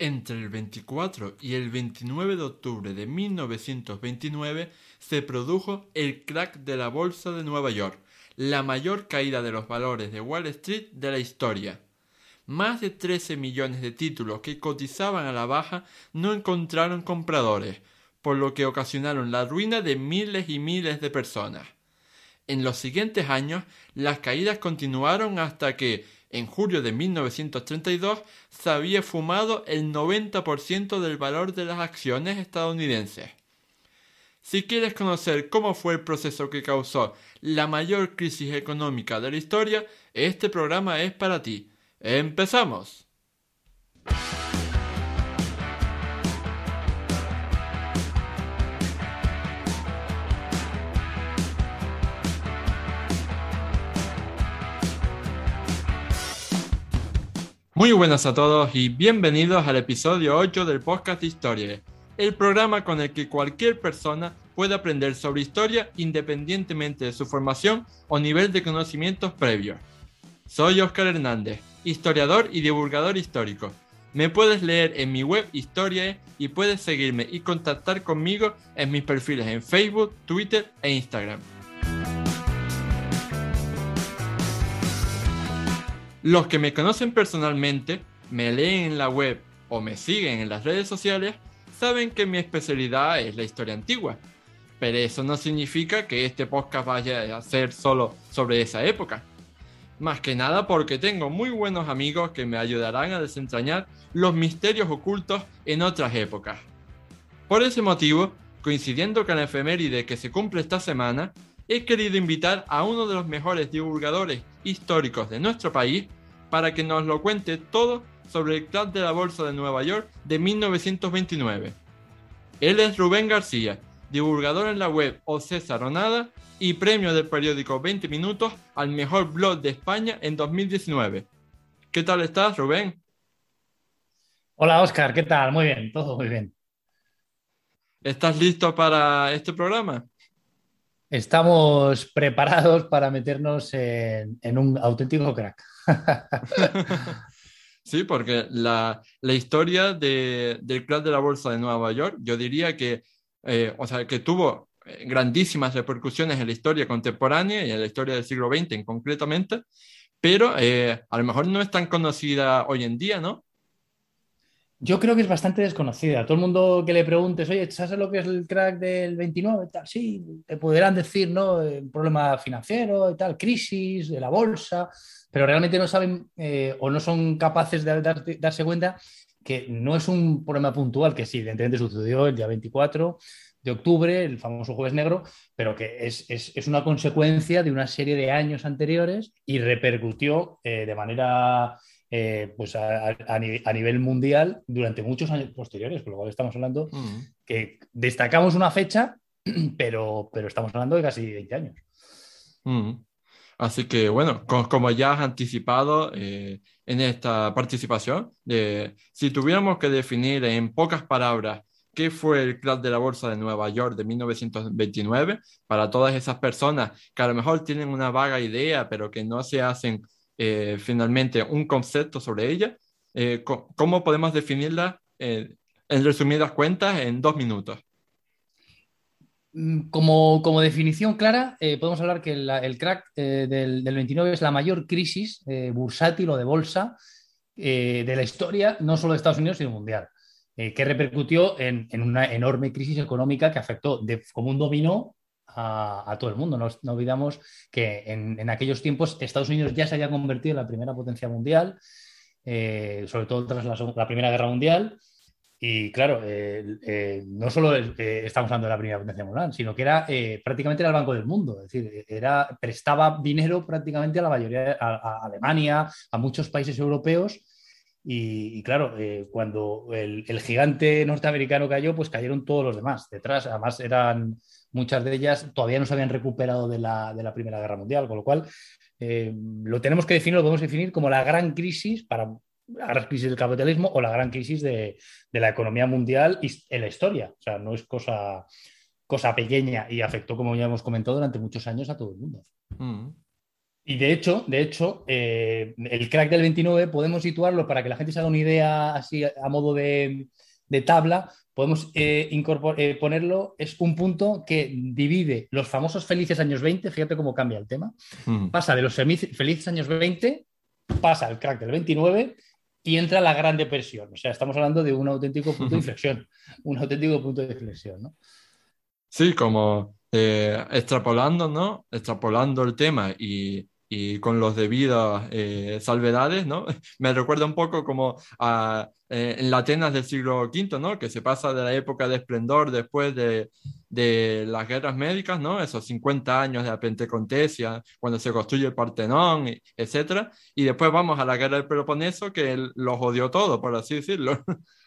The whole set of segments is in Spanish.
Entre el 24 y el 29 de octubre de 1929 se produjo el crack de la Bolsa de Nueva York, la mayor caída de los valores de Wall Street de la historia. Más de 13 millones de títulos que cotizaban a la baja no encontraron compradores, por lo que ocasionaron la ruina de miles y miles de personas. En los siguientes años, las caídas continuaron hasta que, en julio de 1932 se había fumado el 90% del valor de las acciones estadounidenses. Si quieres conocer cómo fue el proceso que causó la mayor crisis económica de la historia, este programa es para ti. ¡Empezamos! Muy buenas a todos y bienvenidos al episodio 8 del podcast de Historia, el programa con el que cualquier persona puede aprender sobre historia independientemente de su formación o nivel de conocimientos previos. Soy Oscar Hernández, historiador y divulgador histórico. Me puedes leer en mi web Historia y puedes seguirme y contactar conmigo en mis perfiles en Facebook, Twitter e Instagram. Los que me conocen personalmente, me leen en la web o me siguen en las redes sociales, saben que mi especialidad es la historia antigua. Pero eso no significa que este podcast vaya a ser solo sobre esa época. Más que nada porque tengo muy buenos amigos que me ayudarán a desentrañar los misterios ocultos en otras épocas. Por ese motivo, coincidiendo con la efeméride que se cumple esta semana, he querido invitar a uno de los mejores divulgadores históricos de nuestro país para que nos lo cuente todo sobre el club de la Bolsa de Nueva York de 1929. Él es Rubén García, divulgador en la web O César o Nada y premio del periódico 20 Minutos al mejor blog de España en 2019. ¿Qué tal estás, Rubén? Hola, Oscar, ¿qué tal? Muy bien, todo muy bien. ¿Estás listo para este programa? Estamos preparados para meternos en, un auténtico crack. sí, porque la, historia del club de la bolsa de Nueva York, yo diría que, eh, o sea, que tuvo eh, grandísimas repercusiones en la historia contemporánea y en la historia del siglo XX concretamente, pero eh, a lo mejor no es tan conocida hoy en día, ¿no? Yo creo que es bastante desconocida. Todo el mundo que le preguntes, oye, ¿sabes lo que es el crack del 29? Tal? Sí, te podrán decir, ¿no? Un problema financiero y tal, crisis de la bolsa, pero realmente no saben eh, o no son capaces de darse cuenta que no es un problema puntual, que sí, evidentemente sucedió el día 24 de octubre, el famoso jueves negro, pero que es, una consecuencia de una serie de años anteriores y repercutió eh, de manera eh, pues a, nivel mundial durante muchos años posteriores, por lo cual estamos hablando mm. que destacamos una fecha, pero, pero estamos hablando de casi 20 años. Mm. Así que bueno, como, ya has anticipado eh, en esta participación, si tuviéramos que definir en pocas palabras qué fue el Club de la Bolsa de Nueva York de 1929, para todas esas personas que a lo mejor tienen una vaga idea, pero que no se hacen eh, finalmente un concepto sobre ella, eh, ¿cómo podemos definirla eh, en resumidas cuentas en dos minutos? Mm, como, como definición clara, podemos hablar que el crack del, 29 es la mayor crisis bursátil o de bolsa de la historia, no solo de Estados Unidos, sino mundial, que repercutió en, una enorme crisis económica que afectó de, como un dominó a, todo el mundo. No, olvidamos que en, aquellos tiempos Estados Unidos ya se había convertido en la primera potencia mundial, eh, sobre todo tras la, Primera Guerra Mundial. Y claro, eh, eh, no solo estamos hablando de la primera potencia mundial, sino que era prácticamente era el Banco del Mundo. Es decir, era, prestaba dinero prácticamente a la mayoría, a, Alemania, a muchos países europeos. Y, claro, cuando el, el, gigante norteamericano cayó, pues cayeron todos los demás. Detrás, además, eran muchas de ellas todavía no se habían recuperado de la, Primera Guerra Mundial, con lo cual eh, lo tenemos que definir, lo podemos definir como la gran crisis para la gran crisis del capitalismo o la gran crisis de, la economía mundial en la historia. O sea, no es cosa, cosa pequeña y afectó, como ya hemos comentado, durante muchos años a todo el mundo. Mm. Y de hecho, de hecho eh, el crack del 29 podemos situarlo para que la gente se haga una idea así a modo de, tabla, podemos eh, eh, ponerlo, es un punto que divide los famosos felices años 20, fíjate cómo cambia el tema, pasa de los felices años 20, pasa el crack del 29 y entra la Gran Depresión. O sea, estamos hablando de un auténtico punto de inflexión, un auténtico punto de inflexión, ¿no? Sí, como extrapolando, ¿no? Extrapolando el tema y y con los debidas eh, salvedades, ¿no? Me recuerda un poco como a, eh, en la Atenas del siglo V, ¿no? Que se pasa de la época de esplendor después de, de las guerras médicas, ¿no? Esos 50 años de la Pentecontesia, cuando se construye el Partenón, etc. Y después vamos a la guerra del Peloponeso, que los odió todo, por así decirlo.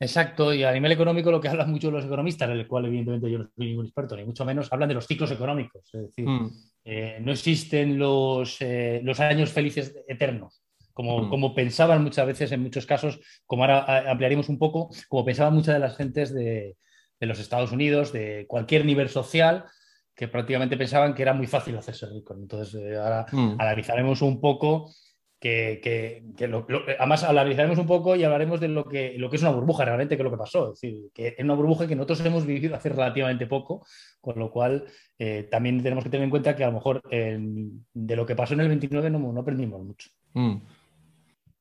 Exacto, y a nivel económico lo que hablan mucho los economistas, del cual evidentemente yo no soy ningún experto, ni mucho menos, hablan de los ciclos económicos. Es decir, mm. Eh, no existen los, eh, los, años felices eternos, como, mm. como, pensaban muchas veces en muchos casos, como ahora ampliaremos un poco, como pensaban muchas de las gentes de, de los Estados Unidos, de cualquier nivel social, que prácticamente pensaban que era muy fácil hacerse rico. Entonces, eh, ahora mm. analizaremos un poco que, lo, además hablaremos un poco y hablaremos de lo que, lo que es una burbuja realmente, que es lo que pasó. Es decir, que es una burbuja que nosotros hemos vivido hace relativamente poco, con lo cual eh, también tenemos que tener en cuenta que a lo mejor de lo que pasó en el 29 no, no aprendimos mucho. Mm.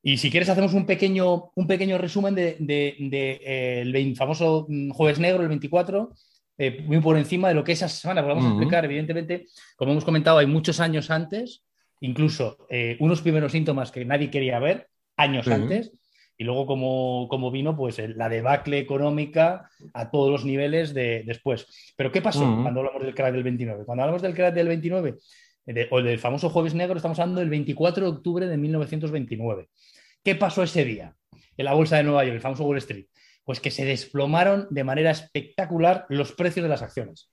Y si quieres hacemos un pequeño, un pequeño resumen del de, de, eh, famoso mm, jueves negro, el 24, eh, muy por encima de lo que esa semana, vamos a explicar, evidentemente, como hemos comentado, hay muchos años antes, incluso eh, unos primeros síntomas que nadie quería ver años antes. Y luego, como, vino, pues la debacle económica a todos los niveles de, después. Pero, ¿qué pasó cuando hablamos del crack del 29? Cuando hablamos del crack del 29, o del famoso Jueves Negro, estamos hablando del 24 de octubre de 1929. ¿Qué pasó ese día en la bolsa de Nueva York, el famoso Wall Street? Pues que se desplomaron de manera espectacular los precios de las acciones.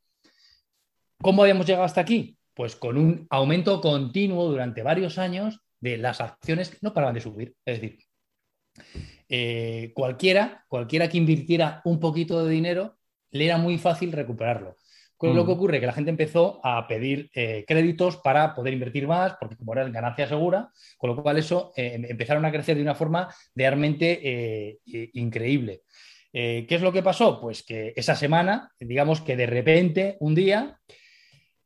¿Cómo habíamos llegado hasta aquí? Pues con un aumento continuo durante varios años de las acciones que no paraban de subir. Es decir, eh, cualquiera, cualquiera que invirtiera un poquito de dinero, le era muy fácil recuperarlo. Con lo que mm. ocurre que la gente empezó a pedir eh, créditos para poder invertir más, porque como era ganancia segura, con lo cual eso eh, em, empezaron a crecer de una forma realmente increíble. ¿Qué es lo que pasó? Pues que esa semana, digamos que de repente, un día,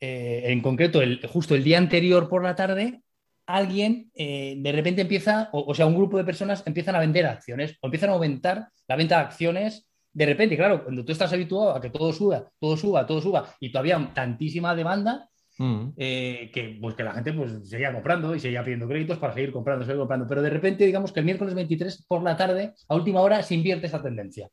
eh, en concreto, el, justo el día anterior por la tarde, alguien eh, de repente empieza, o, sea, un grupo de personas empiezan a vender acciones o empiezan a aumentar la venta de acciones. De repente, claro, cuando tú estás habituado a que todo suba, todo suba, todo suba, y todavía tantísima demanda, mm. eh, que, pues, que la gente pues, seguía comprando y seguía pidiendo créditos para seguir comprando, seguir comprando. Pero de repente, digamos que el miércoles 23 por la tarde, a última hora, se invierte esa tendencia.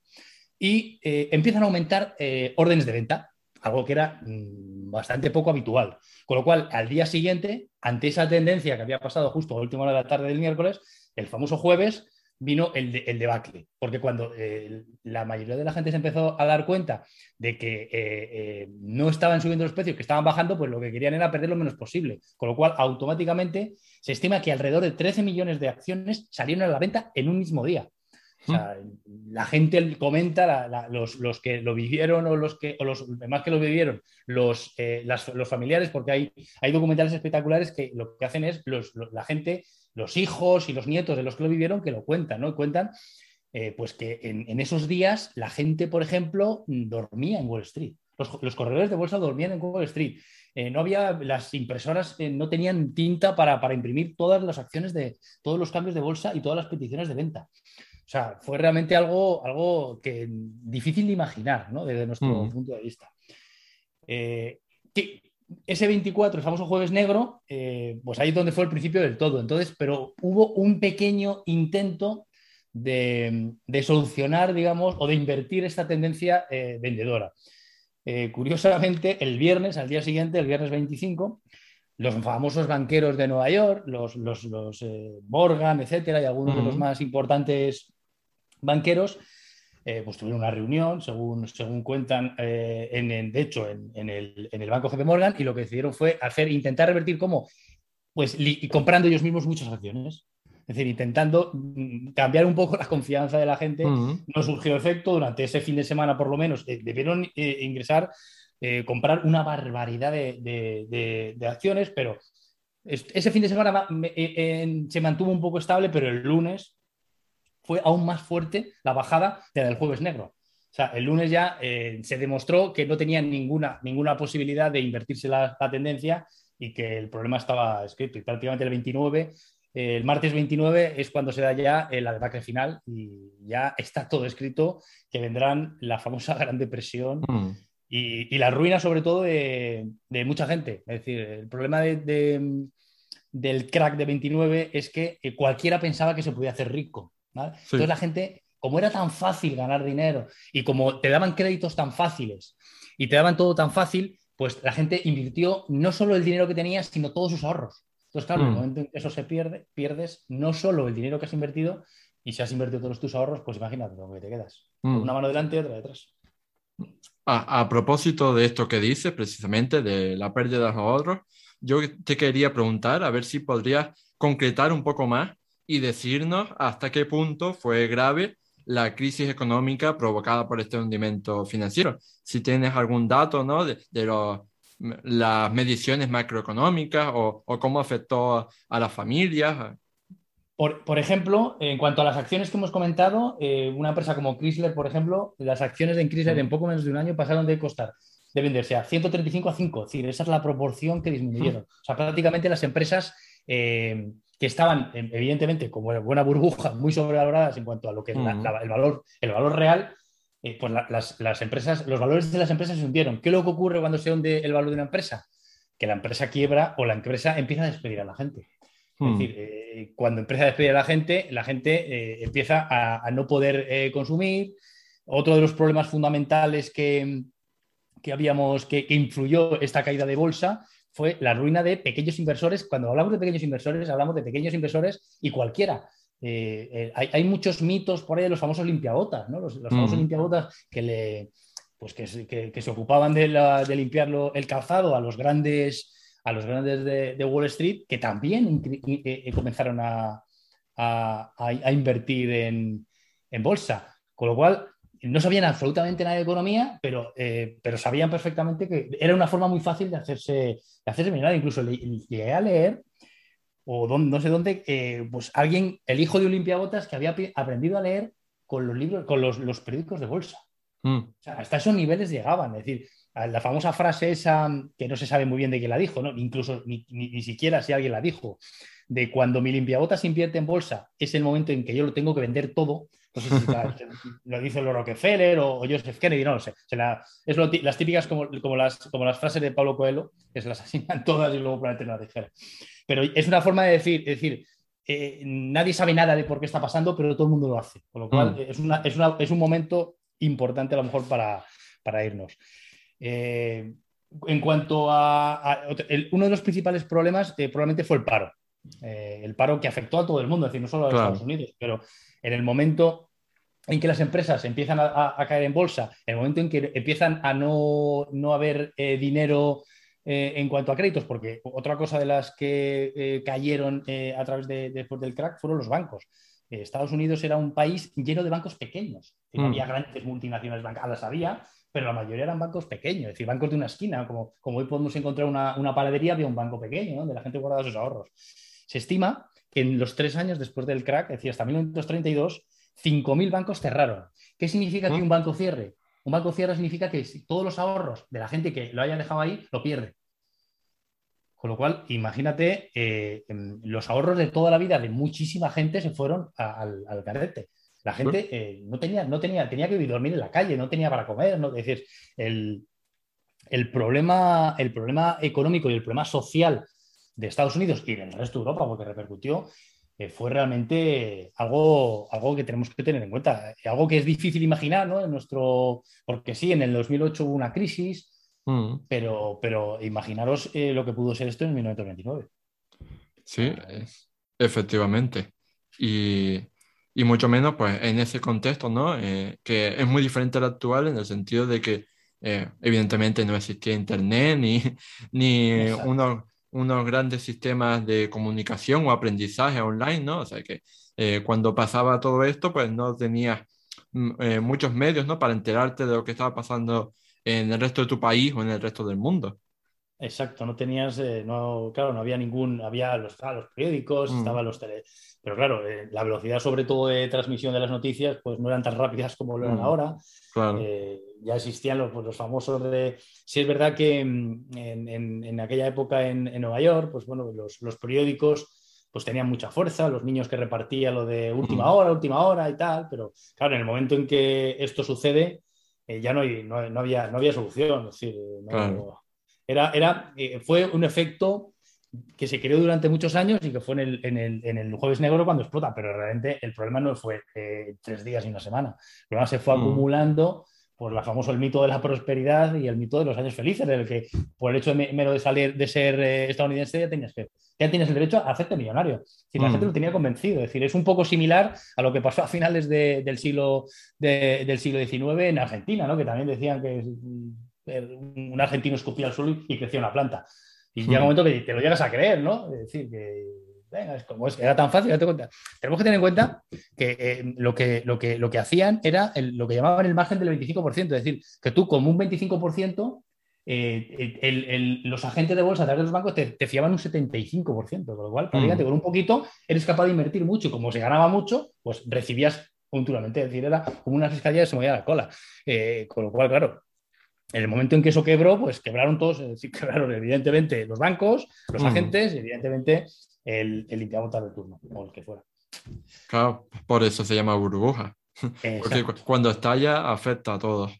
Y empiezan a aumentar órdenes de venta algo que era mm, bastante poco habitual. Con lo cual, al día siguiente, ante esa tendencia que había pasado justo a la última hora de la tarde del miércoles, el famoso jueves vino el, debacle, porque cuando eh, la mayoría de la gente se empezó a dar cuenta de que eh, eh, no estaban subiendo los precios, que estaban bajando, pues lo que querían era perder lo menos posible, con lo cual automáticamente se estima que alrededor de 13 millones de acciones salieron a la venta en un mismo día la gente comenta, los, que lo vivieron o los que, o los demás que lo vivieron, los, eh, los familiares, porque hay, hay documentales espectaculares que lo que hacen es la gente, los hijos y los nietos de los que lo vivieron, que lo cuentan, ¿no? cuentan eh, pues que en, esos días la gente, por ejemplo, dormía en Wall Street. Los, corredores de bolsa dormían en Wall Street. Eh, no había, las impresoras no tenían tinta para, para imprimir todas las acciones de todos los cambios de bolsa y todas las peticiones de venta. O sea, fue realmente algo, algo que difícil de imaginar, ¿no? Desde nuestro mm. punto de vista. Eh, ese 24, el famoso jueves negro, eh, pues ahí es donde fue el principio del todo. Entonces, pero hubo un pequeño intento de, solucionar, digamos, o de invertir esta tendencia eh, vendedora. curiosamente, el viernes, al día siguiente, el viernes 25, los famosos banqueros de Nueva York, los, los, Morgan, etcétera, y algunos de los más importantes banqueros, eh, pues tuvieron una reunión, según, según cuentan, eh, en, de hecho, en, el, en, el, banco JP Morgan, y lo que decidieron fue hacer, intentar revertir cómo, pues comprando ellos mismos muchas acciones. Es decir, intentando mm, cambiar un poco la confianza de la gente. No surgió efecto. Durante ese fin de semana, por lo menos, eh, debieron ingresar, comprar una barbaridad de, de, acciones, pero ese fin de semana se mantuvo un poco estable, pero el lunes fue aún más fuerte la bajada de la del jueves negro. O sea, el lunes ya eh, se demostró que no tenía ninguna, ninguna posibilidad de invertirse la, tendencia y que el problema estaba escrito. Y prácticamente el 29, eh, el martes 29 es cuando se da ya la debacle final y ya está todo escrito que vendrán la famosa Gran Depresión. Mm. Y, la ruina sobre todo de, mucha gente. Es decir, el problema del crack de 29 es que eh, cualquiera pensaba que se podía hacer rico. Entonces la gente, como era tan fácil ganar dinero y como te daban créditos tan fáciles y te daban todo tan fácil, pues la gente invirtió no solo el dinero que tenías, sino todos sus ahorros. Entonces, claro, en el mm. momento en que eso se pierde, pierdes no solo el dinero que has invertido, y si has invertido todos tus ahorros, pues imagínate lo que te quedas. Mm. Una mano delante y otra detrás. A, propósito de esto que dices, precisamente de la pérdida de ahorros, yo te quería preguntar a ver si podrías concretar un poco más y decirnos hasta qué punto fue grave la crisis económica provocada por este hundimiento financiero. Si tienes algún dato ¿no? de, las mediciones macroeconómicas o, o, cómo afectó a las familias. Por, ejemplo, en cuanto a las acciones que hemos comentado, eh, una empresa como Chrysler, por ejemplo, las acciones de Chrysler en poco menos de un año pasaron de costar, de venderse a 135 a 5. Es decir, esa es la proporción que disminuyeron. O sea, prácticamente las empresas eh, que estaban, em, evidentemente, como buena burbuja, muy sobrevaloradas en cuanto a lo que es el, valor, el valor real, eh, pues las, empresas, los valores de las empresas se hundieron. ¿Qué es lo que ocurre cuando se hunde el valor de una empresa? Que la empresa quiebra o la empresa empieza a despedir a la gente. Es hmm. decir, eh, cuando empieza a despedir a la gente, la gente eh, empieza a, no poder consumir. Otro de los problemas fundamentales que, habíamos, que, influyó esta caída de bolsa fue la ruina de pequeños inversores. Cuando hablamos de pequeños inversores, hablamos de pequeños inversores y cualquiera. hay, muchos mitos por ahí de los famosos limpiabotas, ¿no? Los, famosos hmm. limpiabotas que, le, pues que, se ocupaban de, de limpiar el calzado a los grandes a los grandes de, Wall Street que también eh, eh, comenzaron a, invertir en, bolsa. Con lo cual, no sabían absolutamente nada de economía, pero, eh, pero sabían perfectamente que era una forma muy fácil de hacerse, de hacerse Incluso llegué a leer, o no sé dónde, pues alguien, el hijo de un limpiabotas que había aprendido a leer con los libros, con los, periódicos de bolsa. Mm. hasta esos niveles llegaban. Es decir, la famosa frase esa, que no se sabe muy bien de quién la dijo, ¿no? incluso ni, siquiera si alguien la dijo, de cuando mi limpiabotas invierte en bolsa, es el momento en que yo lo tengo que vender todo. No sé si lo dice lo Rockefeller o, Joseph Kennedy, no lo sé. es las típicas como, como, las, como las frases de Pablo Coelho, que se las asignan todas y luego probablemente no las dijera. Pero es una forma de decir, decir eh, nadie sabe nada de por qué está pasando, pero todo el mundo lo hace. Con lo cual, mm. es, una, es, una, es, un momento importante a lo mejor para, para irnos. Eh, en cuanto a, uno de los principales problemas eh, probablemente fue el paro. Eh, el paro que afectó a todo el mundo, es decir, no solo a Estados Unidos, pero en el momento en que las empresas empiezan a, caer en bolsa, en el momento en que empiezan a no, haber dinero en cuanto a créditos, porque otra cosa de las que cayeron a través de, después del crack fueron los bancos. Estados Unidos era un país lleno de bancos pequeños. Mm. Había grandes multinacionales bancarias, había, pero la mayoría eran bancos pequeños, es decir, bancos de una esquina, como, como hoy podemos encontrar una, una panadería, había un banco pequeño, donde la gente guardaba sus ahorros. Se estima que en los tres años después del crack, es decir, hasta 1932, 5.000 bancos cerraron. ¿Qué significa que ¿Mm? un banco cierre? Un banco cierre significa que todos los ahorros de la gente que lo haya dejado ahí lo pierde. Con lo cual, imagínate, eh, los ahorros de toda la vida de muchísima gente se fueron al, al carete. La gente eh, no, tenía, no tenía, tenía que dormir en la calle, no tenía para comer. ¿no? Es decir, el, problema, el problema económico y el problema social de Estados Unidos y del resto de Europa, porque repercutió, eh, fue realmente algo, algo que tenemos que tener en cuenta. Algo que es difícil imaginar, ¿no? En nuestro, porque sí, en el 2008 hubo una crisis, mm. pero, pero imaginaros eh, lo que pudo ser esto en 1929. Sí, efectivamente. Y y mucho menos pues en ese contexto, ¿no? Eh, que es muy diferente al actual en el sentido de que eh, evidentemente no existía internet ni, ni unos, unos grandes sistemas de comunicación o aprendizaje online, ¿no? O sea que eh, cuando pasaba todo esto pues no tenías mm, muchos medios, ¿no? Para enterarte de lo que estaba pasando en el resto de tu país o en el resto del mundo. Exacto, no tenías, eh, no, claro, no había ningún, había los, los periódicos, mm. estaban los tele, pero claro, eh, la velocidad sobre todo de transmisión de las noticias, pues no eran tan rápidas como lo eran mm. ahora. Eh, ya existían los, pues, los, famosos de, sí es verdad que mm, en, en, aquella época en, en, Nueva York, pues bueno, los, los, periódicos pues tenían mucha fuerza, los niños que repartían lo de última hora, última hora y tal, pero claro, en el momento en que esto sucede, ya no, hay, no, había, no había solución, es decir, no, era, era, eh, fue un efecto que se creó durante muchos años y que fue en el, en el, en el jueves negro cuando explota, pero realmente el problema no fue eh, tres días y una semana. El problema se fue mm. acumulando por la famoso el mito de la prosperidad y el mito de los años felices, en el que por el hecho de mero de salir de ser eh, estadounidense ya tenías que ya tienes el derecho a hacerte millonario. Si la mm. gente lo tenía convencido. Es decir, es un poco similar a lo que pasó a finales del, siglo, del siglo XIX en Argentina, ¿no? que también decían que un argentino escupía al suelo y crecía una planta. Y llega un momento que te lo llegas a creer, ¿no? Es decir, que venga, es como es, era tan fácil, date cuenta. Tenemos que tener en cuenta que, eh, lo, que, lo, que lo que hacían era lo que llamaban el margen del 25%, es decir, que tú como un 25%, eh, los agentes de bolsa a través de los bancos te, fiaban un 75%, con lo cual, mm. con un poquito eres capaz de invertir mucho y como se ganaba mucho, pues recibías puntualmente, es decir, era como una fiscalía que se movía la cola. Eh, con lo cual, claro, en el momento en que eso quebró, pues quebraron todos, es decir, quebraron evidentemente los bancos, los mm. agentes y evidentemente el, el limpiabotas de turno o el que fuera. Claro, por eso se llama burbuja. Porque cuando estalla afecta a todos.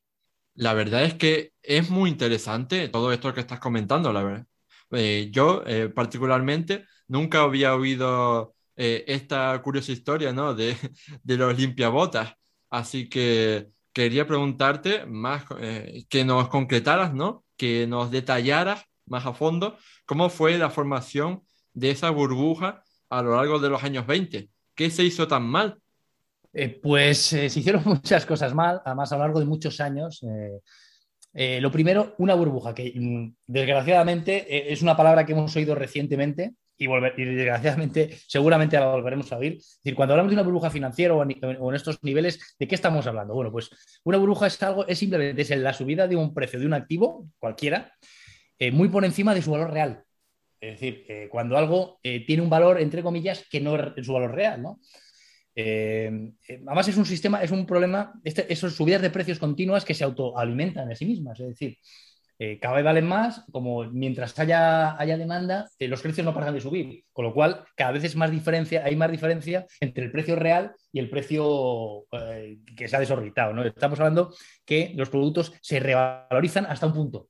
La verdad es que es muy interesante todo esto que estás comentando, la verdad. Eh, yo eh, particularmente nunca había oído eh, esta curiosa historia ¿no? de, de los limpiabotas. Así que quería preguntarte más, eh, que nos concretaras, ¿no? Que nos detallaras más a fondo cómo fue la formación de esa burbuja a lo largo de los años 20. ¿Qué se hizo tan mal? Eh, pues eh, se hicieron muchas cosas mal, además a lo largo de muchos años. lo primero, una burbuja, que mm, desgraciadamente es una palabra que hemos oído recientemente y, volver, y desgraciadamente seguramente la volveremos a oír. Es decir, cuando hablamos de una burbuja financiera o en, estos niveles, ¿de qué estamos hablando? Bueno, pues una burbuja es algo, es simplemente es la subida de un precio de un activo, cualquiera, eh, muy por encima de su valor real. Es decir, eh, cuando algo eh, tiene un valor, entre comillas, que no es su valor real, ¿no? además es un sistema, es un problema, este, subidas de precios continuas que se autoalimentan a sí mismas. Es decir, eh, cada vez valen más, como mientras haya, haya demanda, eh, los precios no paran de subir, con lo cual cada vez es más diferencia, hay más diferencia entre el precio real y el precio eh, que se ha desorbitado. ¿no? Estamos hablando que los productos se revalorizan hasta un punto,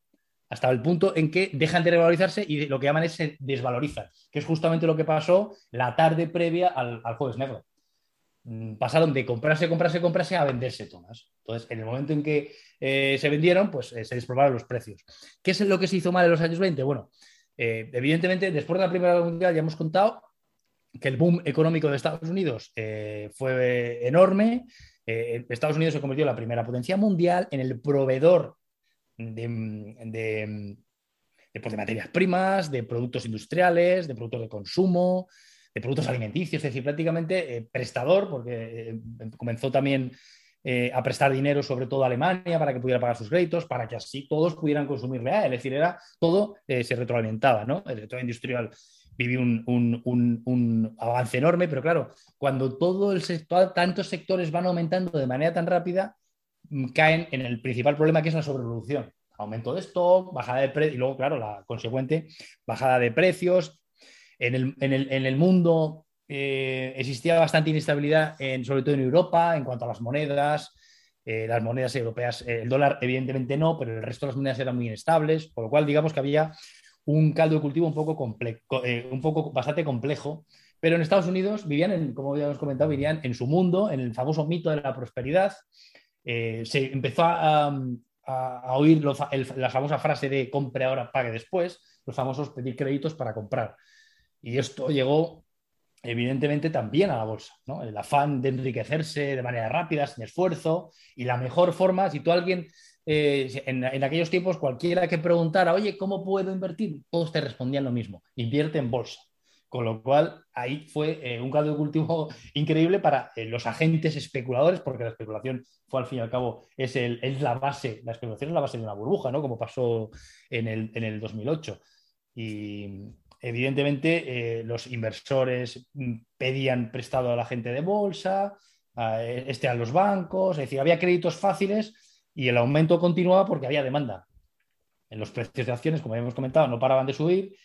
hasta el punto en que dejan de revalorizarse y lo que llaman es se desvalorizan, que es justamente lo que pasó la tarde previa al, al jueves negro. Mm, pasaron de comprarse, comprarse, comprarse a venderse todas. Entonces, en el momento en que eh, se vendieron, pues eh, se desplomaron los precios. ¿Qué es lo que se hizo mal en los años 20? Bueno, eh, evidentemente, después de la Primera Guerra Mundial ya hemos contado que el boom económico de Estados Unidos fue enorme. Estados Unidos se convirtió en la primera potencia mundial, en el proveedor de, pues, de materias primas, de productos industriales, de productos de consumo, de productos alimenticios, es decir, prácticamente eh, prestador, porque eh, comenzó también eh, a prestar dinero, sobre todo a Alemania, para que pudiera pagar sus créditos, para que así todos pudieran consumir real. Es decir, era todo se retroalimentaba, ¿no? El sector industrial vivió un, avance enorme, pero claro, cuando todo el sector, tantos sectores van aumentando de manera tan rápida, mm, caen en el principal problema que es la sobreproducción. Aumento de stock, bajada de precios y luego, claro, la consecuente bajada de precios, en el, mundo eh, existía bastante inestabilidad, sobre todo en Europa, en cuanto a las monedas. Eh, las monedas europeas, eh, el dólar evidentemente no, pero el resto de las monedas eran muy inestables, por lo cual digamos que había un caldo de cultivo un poco, un poco bastante complejo. Pero en Estados Unidos vivían, en, como habíamos comentado, vivían en su mundo, en el famoso mito de la prosperidad. se empezó a, oír la famosa frase de compre ahora, pague después, los famosos pedir créditos para comprar. Y esto llegó, evidentemente, también a la bolsa. ¿no? El afán de enriquecerse de manera rápida, sin esfuerzo. Y la mejor forma, si tú alguien, eh, en, aquellos tiempos, cualquiera que preguntara, oye, ¿cómo puedo invertir? Todos te respondían lo mismo, invierte en bolsa. Con lo cual, ahí fue eh, un caldo de cultivo increíble para eh, los agentes especuladores, porque la especulación fue al fin y al cabo, es, el, es la base, la especulación es la base de una burbuja, ¿no? Como pasó en el, en el 2008. Y evidentemente eh, los inversores mm, pedían prestado a la gente de bolsa, a, este, a los bancos, es decir, había créditos fáciles y el aumento continuaba porque había demanda. En los precios de acciones, como habíamos comentado, no paraban de subir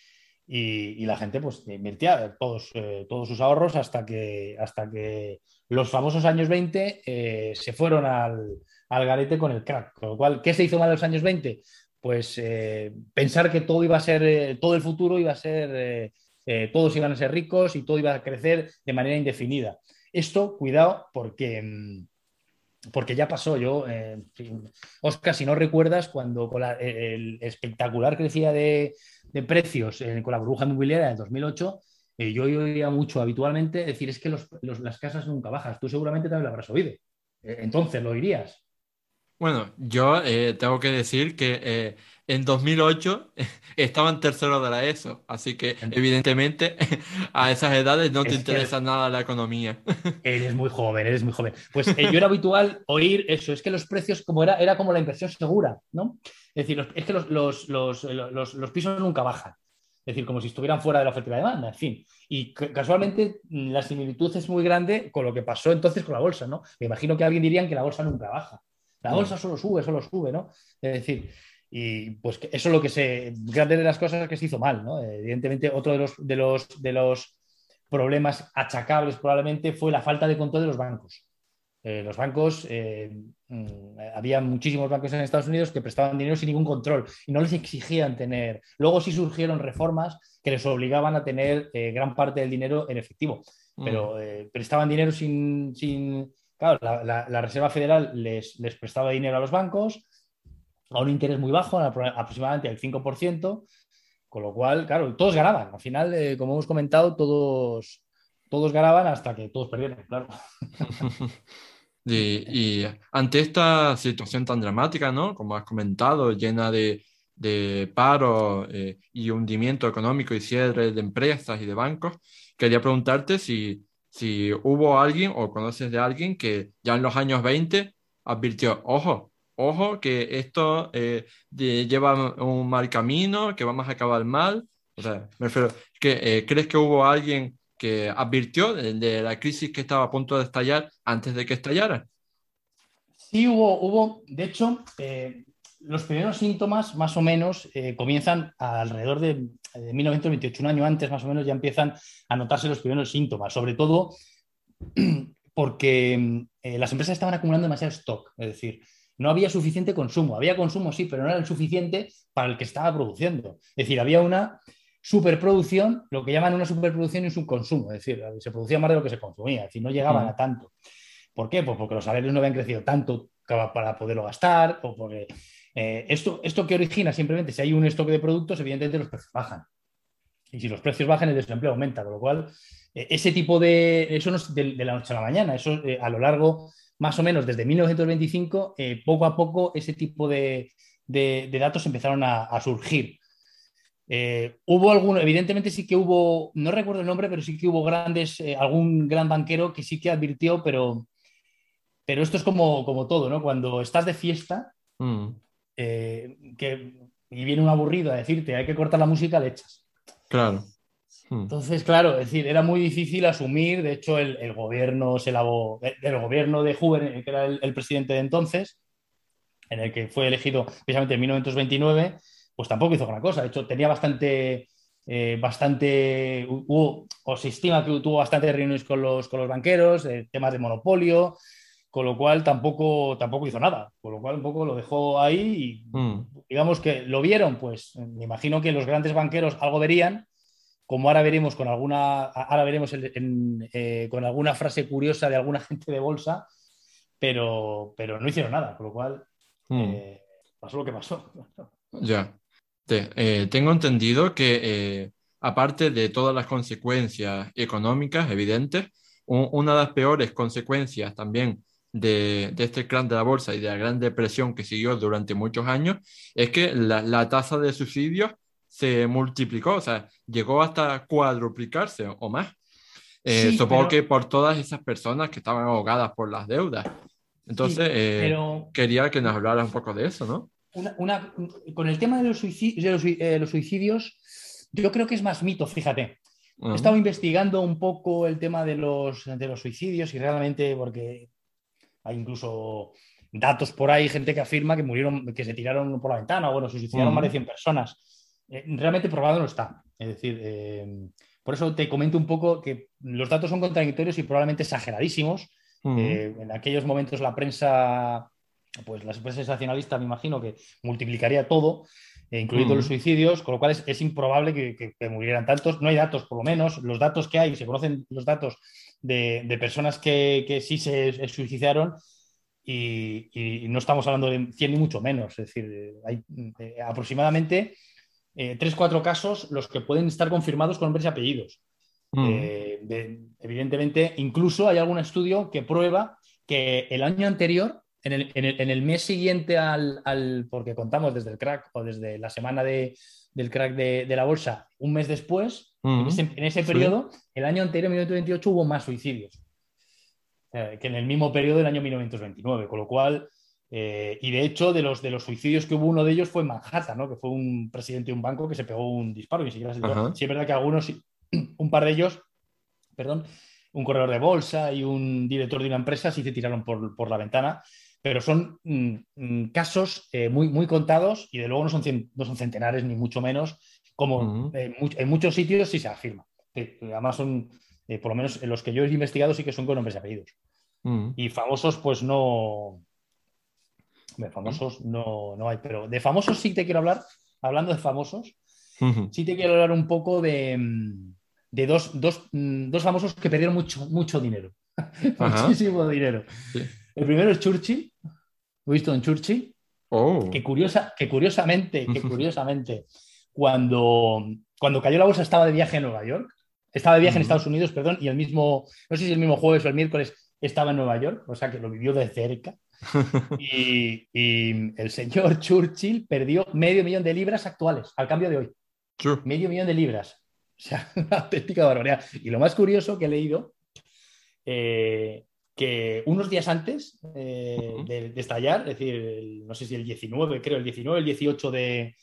y, la gente pues invertía todos, eh, todos sus ahorros hasta que, hasta que los famosos años 20 eh, se fueron al, al, garete con el crack. ¿qué se hizo mal en los años 20? Pues eh, pensar que todo iba a ser, todo el futuro iba a ser, todos iban a ser ricos y todo iba a crecer de manera indefinida. Esto, cuidado, porque mm, porque ya pasó. Yo, Oscar, si no recuerdas, cuando el espectacular crecía de, de precios con la burbuja inmobiliaria del 2008, eh, yo oía mucho habitualmente decir es que las casas nunca bajas. Tú seguramente también lo habrás oído. Eh, entonces, ¿lo dirías? Bueno, yo eh, tengo que decir que en 2008 estaba en tercero de la ESO, así que evidentemente a esas edades no te interesa nada la economía. Eres muy joven, eres muy joven. Pues yo era habitual oír eso, es que los precios como era, era como la inversión segura, ¿no? Es decir, es que los, pisos nunca bajan. Es decir, como si estuvieran fuera de la oferta y la demanda, en fin. Y casualmente mm, la similitud es muy grande con lo que pasó entonces con la bolsa, ¿no? Me imagino que alguien diría que la bolsa nunca baja. La bolsa solo sube, solo sube, ¿no? Es decir, y pues eso es lo que se. Grande de las cosas que se hizo mal, ¿no? Evidentemente, otro de los, de los, de los problemas achacables probablemente fue la falta de control de los bancos. Eh, los bancos, eh, mm, había muchísimos bancos en Estados Unidos que prestaban dinero sin ningún control y no les exigían tener. Luego sí surgieron reformas que les obligaban a tener eh, gran parte del dinero en efectivo, pero mm. prestaban dinero sin... sin... Claro, la, Reserva Federal les, prestaba dinero a los bancos a un interés muy bajo, aproximadamente el 5%, con lo cual, claro, todos ganaban. Al final, como hemos comentado, todos, todos ganaban hasta que todos perdieron, claro. Y, ante esta situación tan dramática, ¿no? Como has comentado, llena de, de paro eh, y hundimiento económico y cierre de empresas y de bancos, quería preguntarte si, si hubo alguien o conoces de alguien que ya en los años 20 advirtió, ojo, ojo, que esto eh, lleva un mal camino, que vamos a acabar mal. O sea, me refiero, que, eh, ¿crees que hubo alguien que advirtió de, la crisis que estaba a punto de estallar antes de que estallara. Sí, hubo, hubo de hecho, eh, los primeros síntomas más o menos comienzan alrededor de, 1928, un año antes más o menos ya empiezan a notarse los primeros síntomas, sobre todo porque eh, las empresas estaban acumulando demasiado stock, es decir, no había suficiente consumo, había consumo sí, pero no era el suficiente para el que estaba produciendo. Es decir, había una superproducción, lo que llaman una superproducción y un subconsumo, es decir, se producía más de lo que se consumía, es decir, no llegaban a tanto. ¿Por qué? Pues porque los salarios no habían crecido tanto para poderlo gastar, o porque eh, esto, esto que origina simplemente, si hay un stock de productos, evidentemente los precios bajan. Y si los precios bajan, el desempleo aumenta, con lo cual eh, ese tipo de, eso no es de, la noche a la mañana, eso eh, a lo largo, más o menos desde 1925, poco a poco ese tipo de, datos empezaron a surgir. Hubo alguno, evidentemente sí que hubo, no recuerdo el nombre, pero sí que hubo grandes, algún gran banquero que sí que advirtió, pero, pero esto es como, como todo, ¿no? Cuando estás de fiesta mm. Eh, que, y viene un aburrido a decirte hay que cortar la música, le echas. Claro. Mm. Entonces, claro, es decir, era muy difícil asumir, de hecho, el, gobierno se lavó, el, gobierno de Hoover, que era el, el presidente de entonces, en el que fue elegido precisamente en 1929, pues tampoco hizo gran cosa. De hecho, tenía bastante, eh, bastante, hubo, o se estima que tuvo bastantes reuniones con los, con los banqueros, eh, temas de monopolio, con lo cual tampoco, tampoco hizo nada. Con lo cual un poco lo dejó ahí y mm. digamos que lo vieron, pues me imagino que los grandes banqueros algo verían, como ahora veremos con alguna, ahora veremos eh, con alguna frase curiosa de alguna gente de bolsa, pero, pero no hicieron nada, con lo cual mm. pasó lo que pasó. Ya. Eh, tengo entendido que, eh, aparte de todas las consecuencias económicas evidentes, una de las peores consecuencias también de, este clan de la bolsa y de la gran depresión que siguió durante muchos años es que la, tasa de suicidios se multiplicó, o sea, llegó hasta cuadruplicarse o más. Eh, supongo que por todas esas personas que estaban ahogadas por las deudas. Entonces, eh, quería que nos hablaras un poco de eso, ¿no? Una, con el tema de los, suicidios, eh, los, suicidios, yo creo que es más mito, fíjate. He estado investigando un poco el tema de los, de los suicidios y realmente, porque hay incluso datos por ahí, gente que afirma que murieron, que se tiraron por la ventana, o bueno, se suicidaron más de 100 personas. realmente probado no está. Es decir, por eso te comento un poco que los datos son contradictorios y probablemente exageradísimos. Eh, en aquellos momentos la prensa, pues la prensa sensacionalista me imagino que multiplicaría todo, eh, incluidos los suicidios, con lo cual es, improbable que, murieran tantos. No hay datos, por lo menos. Los datos que hay, se conocen los datos de, personas que, sí se, suicidaron y, no estamos hablando de 100 ni mucho menos. Es decir, hay eh, aproximadamente eh, tres, cuatro casos los que pueden estar confirmados con nombres y apellidos. Mm. Eh, evidentemente, incluso hay algún estudio que prueba que el año anterior, en el, mes siguiente al, porque contamos desde el crack o desde la semana del crack de, la bolsa, un mes después, en ese, periodo, el año anterior, 1928, hubo más suicidios. Que en el mismo periodo del año 1929, con lo cual eh, y de hecho, de los, de los suicidios que hubo, uno de ellos fue en Manhattan, ¿no? que fue un presidente de un banco que se pegó un disparo. Y ni siquiera se Sí, es verdad que algunos, un par de ellos, perdón, un corredor de bolsa y un director de una empresa sí se tiraron por, por la ventana, pero son mm, mm, casos eh, muy, muy contados y de luego no son, no son centenares ni mucho menos, como en muchos sitios sí se afirma. además son, eh, por lo menos en los que yo he investigado, sí que son con nombres y apellidos. Y famosos, pues no, famosos no, no hay, pero de famosos sí te quiero hablar, hablando de famosos, sí te quiero hablar un poco de, de dos, dos, dos, famosos que perdieron mucho, mucho dinero. Muchísimo dinero. El primero es Churchill, Winston Churchill, oh. que, curiosa, que curiosamente, que curiosamente, cuando, cuando cayó la bolsa estaba de viaje en Nueva York, estaba de viaje en Estados Unidos, perdón, y el mismo, no sé si el mismo jueves o el miércoles estaba en Nueva York, o sea que lo vivió de cerca. y, el señor Churchill perdió medio millón de libras actuales al cambio de hoy. Medio millón de libras. O sea, una auténtica barbaridad. Y lo más curioso que he leído, eh, que unos días antes eh, de, estallar, es decir, no sé si el 19, creo, el 19, el 18 de,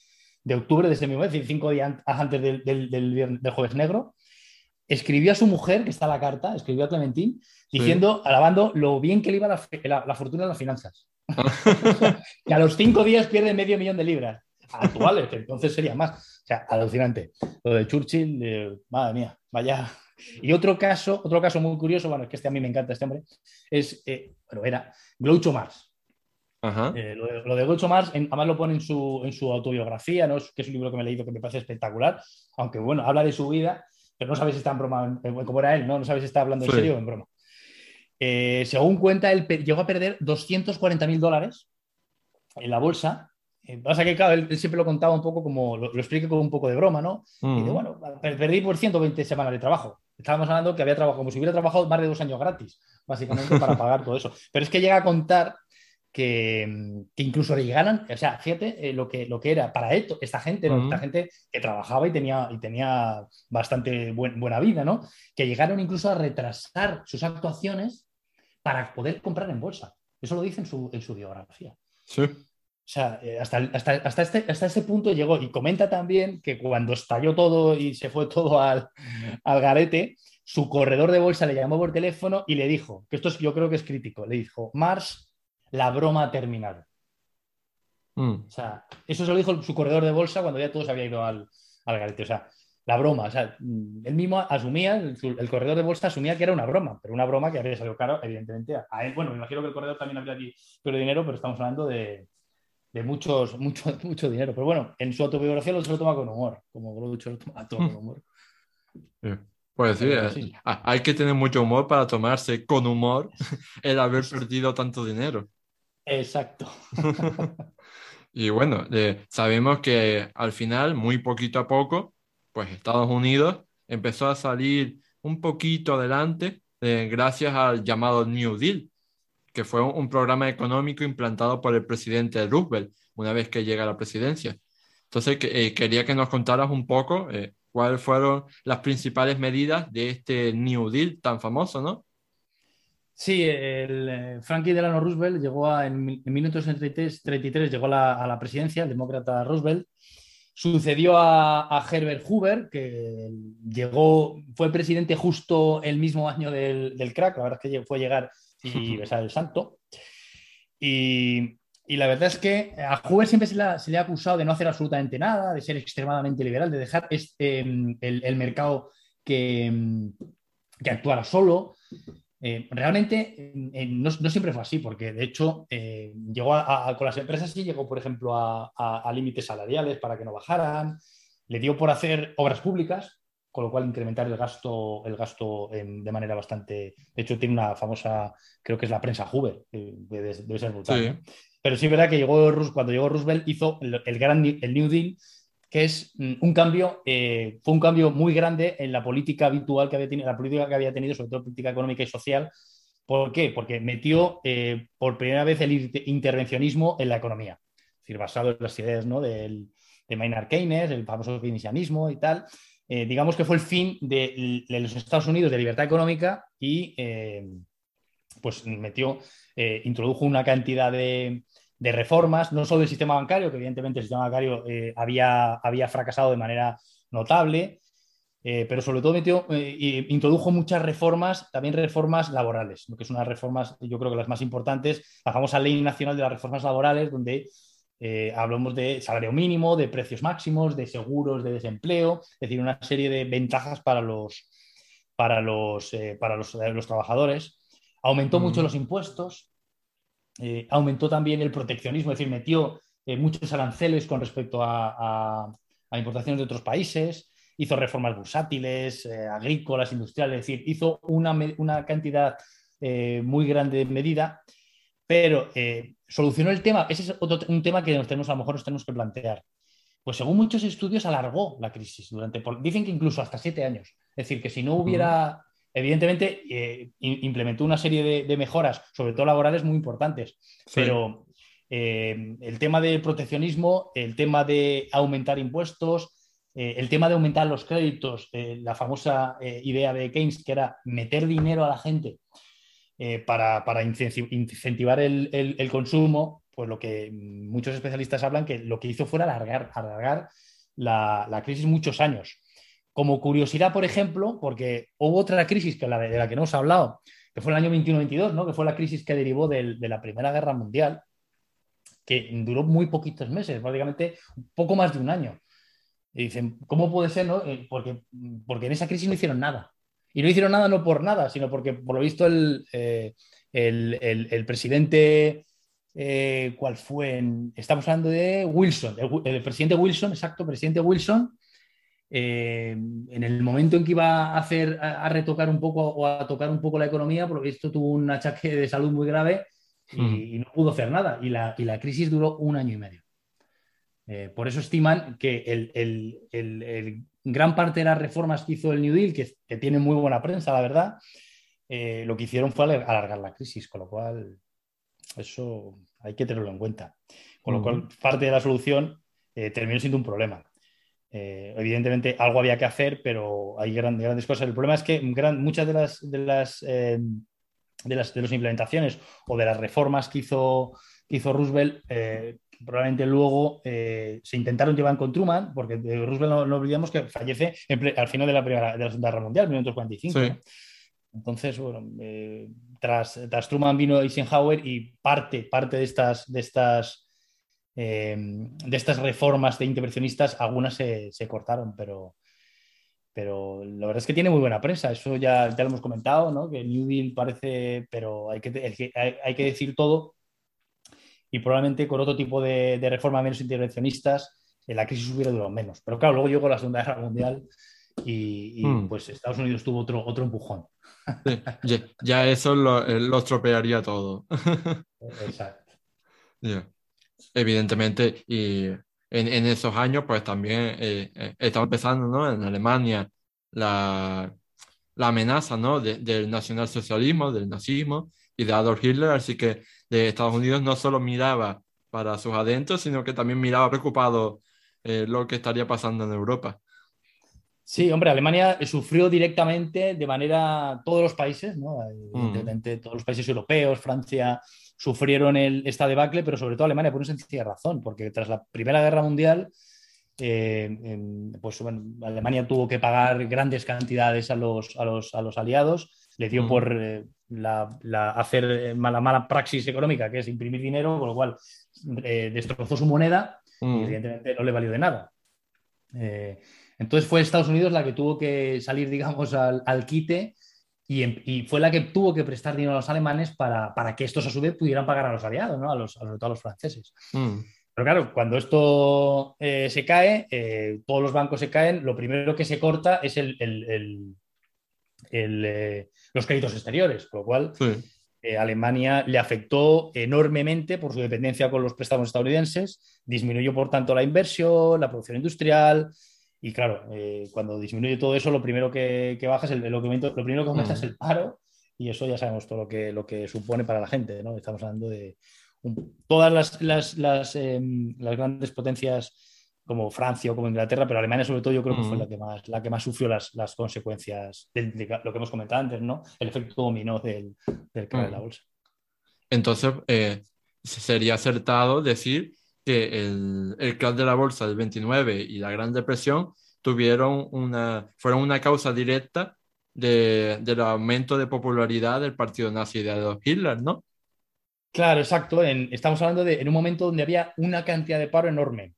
octubre de ese mismo, es decir, cinco días antes del, del, jueves negro, escribió a su mujer, que está la carta, escribió a Clementín, diciendo, alabando lo bien que le iba la, fortuna de las finanzas. que a los cinco días pierde medio millón de libras actuales, entonces sería más. O sea, alucinante. Lo de Churchill, madre mía, vaya. Y otro caso, otro caso muy curioso, bueno, es que este a mí me encanta este hombre, es, eh, bueno, era Groucho Marx. Eh, lo, de, lo, de, Groucho Marx, además lo pone en su, en su autobiografía, ¿no? que es un libro que me he leído que me parece espectacular, aunque bueno, habla de su vida, pero no sabes si está en broma, como era él, ¿no? No sabes si está hablando en serio o en broma. Eh, según cuenta, él llegó a perder 240 mil dólares en la bolsa. Eh, pasa que, claro, él, siempre lo contaba un poco como, lo, explique con un poco de broma, ¿no? Y dice, bueno, perdí por 120 semanas de trabajo. Estábamos hablando que había trabajado como si hubiera trabajado más de dos años gratis, básicamente, para pagar todo eso. Pero es que llega a contar que, incluso le llegaran, o sea, fíjate eh, lo, que, lo que era para esto, esta gente, esta gente que trabajaba y tenía, y tenía bastante buena vida, ¿no? Que llegaron incluso a retrasar sus actuaciones para poder comprar en bolsa. Eso lo dice en su, en su biografía. Sí. O sea, eh, hasta, hasta, este, hasta este punto llegó y comenta también que cuando estalló todo y se fue todo al, al garete, su corredor de bolsa le llamó por teléfono y le dijo, que esto es, yo creo que es crítico, le dijo, Mars, la broma ha terminado. Mm. O sea, eso se lo dijo su corredor de bolsa cuando ya todo se había ido al, al garete. O sea, la broma, o sea, mm, él mismo asumía, el, corredor de bolsa asumía que era una broma, pero una broma que habría salido caro, evidentemente, a él. Bueno, me imagino que el corredor también habría pero dinero, pero estamos hablando de, de muchos, mucho, mucho dinero. Pero bueno, en su autobiografía lo se lo toma con humor, como lo lo toma todo con humor. Pues sí, eh, hay que tener mucho humor para tomarse con humor el haber perdido tanto dinero. Exacto. y bueno, eh, sabemos que al final, muy poquito a poco, pues Estados Unidos empezó a salir un poquito adelante eh, gracias al llamado New Deal, que fue un, programa económico implantado por el presidente Roosevelt una vez que llega a la presidencia. Entonces, eh, quería que nos contaras un poco eh, cuáles fueron las principales medidas de este New Deal tan famoso, ¿no? Sí, el eh, Franklin Delano Roosevelt llegó a, en, 1933 llegó a la, presidencia, el demócrata Roosevelt. Sucedió a, Herbert Hoover, que llegó, fue presidente justo el mismo año del, crack, la verdad es que fue llegar y besar el santo. Y, la verdad es que a Hoover siempre se le, ha, acusado de no hacer absolutamente nada, de ser extremadamente liberal, de dejar este, el, mercado que, que actuara solo. Eh, realmente no, siempre fue así, porque de hecho eh, llegó con las empresas sí llegó, por ejemplo, a, límites salariales para que no bajaran, le dio por hacer obras públicas, con lo cual incrementar el gasto, el gasto de manera bastante. De hecho, tiene una famosa, creo que es la prensa Hoover, debe, ser brutal. Pero sí es verdad que llegó, cuando llegó Roosevelt hizo el, el, gran, el New Deal, que es mm, un cambio, eh, fue un cambio muy grande en la política habitual que había tenido, la política que había tenido, sobre todo política económica y social. ¿Por qué? Porque metió eh, por primera vez el intervencionismo en la economía, es decir, basado en las ideas ¿no? Del, de Maynard Keynes, el famoso keynesianismo y tal. Eh, digamos que fue el fin de, de, los Estados Unidos de libertad económica y pues metió, introdujo una cantidad de, de reformas, no solo del sistema bancario, que evidentemente el sistema bancario eh, había, había fracasado de manera notable, eh, pero sobre todo metió, eh, introdujo muchas reformas, también reformas laborales, que es unas reformas, yo creo que las más importantes, la famosa Ley Nacional de las Reformas Laborales, donde hablamos de salario mínimo, de precios máximos, de seguros de desempleo, es decir, una serie de ventajas para los, para los, para los, trabajadores. Aumentó mucho los impuestos, eh, aumentó también el proteccionismo, es decir, metió eh, muchos aranceles con respecto a, importaciones de otros países, hizo reformas bursátiles, eh, agrícolas, industriales, es decir, hizo una, cantidad muy grande de medida, pero solucionó el tema, ese es otro, un tema que nos tenemos, a lo mejor nos tenemos que plantear. Pues según muchos estudios alargó la crisis durante, dicen que incluso hasta siete años. Es decir, que si no hubiera Evidentemente, eh, implementó una serie de, mejoras, sobre todo laborales, muy importantes, pero eh, el tema del proteccionismo, el tema de aumentar impuestos, eh, el tema de aumentar los créditos, la famosa idea de Keynes, que era meter dinero a la gente para, incentivar el, consumo, pues lo que muchos especialistas hablan que lo que hizo fue alargar, la, la crisis muchos años. Como curiosidad, por ejemplo, porque hubo otra crisis que la de, la que no hemos hablado, que fue el año 21-22, ¿no? que fue la crisis que derivó de, la Primera Guerra Mundial, que duró muy poquitos meses, prácticamente poco más de un año. Y dicen, ¿cómo puede ser? No? Eh, porque, porque en esa crisis no hicieron nada. Y no hicieron nada no por nada, sino porque, por lo visto, el, eh, el, presidente, eh, ¿cuál fue? estamos hablando de Wilson, el, presidente Wilson, exacto, presidente Wilson, eh, en el momento en que iba a hacer, a, retocar un poco o a tocar un poco la economía, porque esto tuvo un achaque de salud muy grave y, no pudo hacer nada. Y la, y la, crisis duró un año y medio. Eh, por eso estiman que el, el, el, gran parte de las reformas que hizo el New Deal, que, que tiene muy buena prensa, la verdad, eh, lo que hicieron fue alargar la crisis, con lo cual eso hay que tenerlo en cuenta. Con lo cual, parte de la solución terminó siendo un problema. Eh, evidentemente algo había que hacer, pero hay grandes, grandes cosas. El problema es que muchas de las, de las, eh, de las, de las implementaciones o de las reformas que hizo, que hizo Roosevelt, eh, probablemente luego se intentaron llevar con Truman, porque Roosevelt no, olvidamos que fallece al final de la, primera, de la Segunda Guerra Mundial, 1945. Entonces, bueno, tras, tras, Truman vino Eisenhower y parte, parte de estas, de estas eh, de estas reformas de intervencionistas, algunas se, cortaron, pero, pero la verdad es que tiene muy buena prensa. Eso ya, ya lo hemos comentado, ¿no? que New Deal parece, pero hay que, hay, que decir todo. Y probablemente con otro tipo de, de reforma menos intervencionistas, eh, la crisis hubiera durado menos. Pero claro, luego llegó la Segunda Guerra Mundial y, hmm. pues Estados Unidos tuvo otro, otro empujón. ya, eso lo, eh, lo, estropearía todo. Exacto evidentemente, y en, esos años, pues también eh, eh, estaba empezando, ¿no? En Alemania la, la amenaza, ¿no? del nacionalsocialismo, del nazismo y de Adolf Hitler, así que de Estados Unidos no solo miraba para sus adentros, sino que también miraba preocupado eh, lo que estaría pasando en Europa. Sí, hombre, Alemania sufrió directamente de manera todos los países, ¿no? Evidentemente, todos los países europeos, Francia, sufrieron el, esta debacle, pero sobre todo Alemania por una sencilla razón, porque tras la Primera Guerra Mundial, eh, pues Alemania tuvo que pagar grandes cantidades a los, a los, a los aliados, le dio por eh, la, hacer eh, la mala praxis económica, que es imprimir dinero, con lo cual destrozó su moneda y evidentemente no le valió de nada. entonces fue Estados Unidos la que tuvo que salir, digamos, al, al quite y, fue la que tuvo que prestar dinero a los alemanes para, que estos a su vez pudieran pagar a los aliados, ¿no? a, los, a, los franceses. Mm. Pero claro, cuando esto eh, se cae, eh, todos los bancos se caen, lo primero que se corta es el, eh, los créditos exteriores, con lo cual Alemania le afectó enormemente por su dependencia con los préstamos estadounidenses, disminuyó por tanto la inversión, la producción industrial, y claro, eh, cuando disminuye todo eso, lo primero que, baja es el, lo, lo primero que aumenta es el paro, y eso ya sabemos todo lo que, lo que supone para la gente, ¿no? Estamos hablando de todas las, las, las, em, las, grandes potencias como Francia o como Inglaterra, pero Alemania sobre todo yo creo que fue la que más, la que más sufrió las, las consecuencias de, lo que hemos comentado antes, ¿no? El efecto dominó del, del de la bolsa. Entonces, eh, sería acertado decir que el, el crash de la bolsa del 29 y la Gran Depresión tuvieron una, fueron una causa directa de, del aumento de popularidad del partido nazi de Adolf Hitler, ¿no? Claro, exacto. estamos hablando de en un momento donde había una cantidad de paro enorme,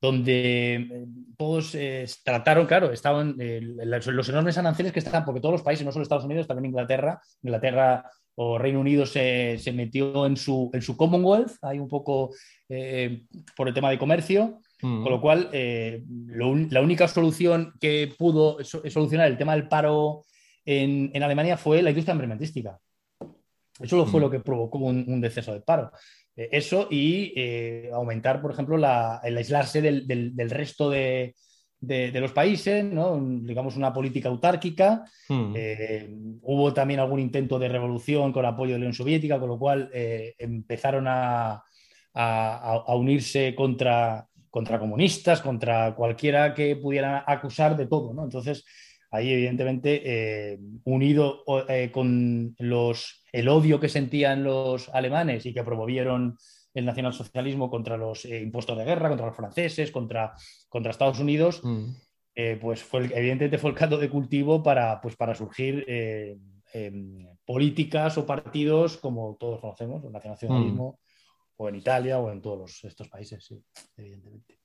donde eh, todos eh, trataron, claro, estaban eh, los, enormes aranceles que estaban, porque todos los países, no solo Estados Unidos, también Inglaterra, Inglaterra o Reino Unido se, se metió en su, en su Commonwealth, hay un poco eh, por el tema de comercio, mm. con lo cual la única solución que pudo solucionar el tema del paro en, Alemania fue la industria armamentística. Eso fue mm. lo que provocó un, deceso de paro. Eh, eso y aumentar, por ejemplo, el aislarse del, resto de, los países, digamos una política autárquica. Mm. hubo también algún intento de revolución con apoyo de la Unión Soviética, con lo cual empezaron a, a, unirse contra, contra comunistas, contra cualquiera que pudiera acusar de todo. ¿no? Entonces, ahí evidentemente, eh, unido eh, con los, el odio que sentían los alemanes y que promovieron el nacionalsocialismo contra los eh, impuestos de guerra, contra los franceses, contra, contra Estados Unidos, mm. pues fue evidentemente fue el caldo de cultivo para, pues, para surgir em, políticas o partidos como todos conocemos, el nacionalsocialismo, o en Italia o en todos estos países, sí, evidentemente.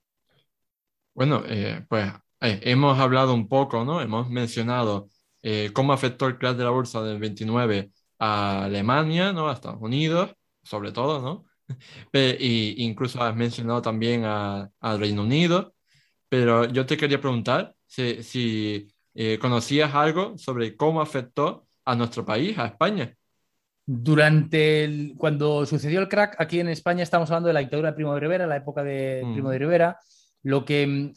Bueno, eh, pues eh, hemos hablado un poco, ¿no? Hemos mencionado eh, cómo afectó el crash de la bolsa del 29 a Alemania, ¿no? A Estados Unidos, sobre todo, ¿no? y incluso has mencionado también al Reino Unido, pero yo te quería preguntar si, si conocías algo sobre cómo afectó a nuestro país, a España. Durante el, cuando sucedió el crack, aquí en España estamos hablando de la dictadura de Primo de Rivera, la época de mm. Primo de Rivera. Lo que, mm,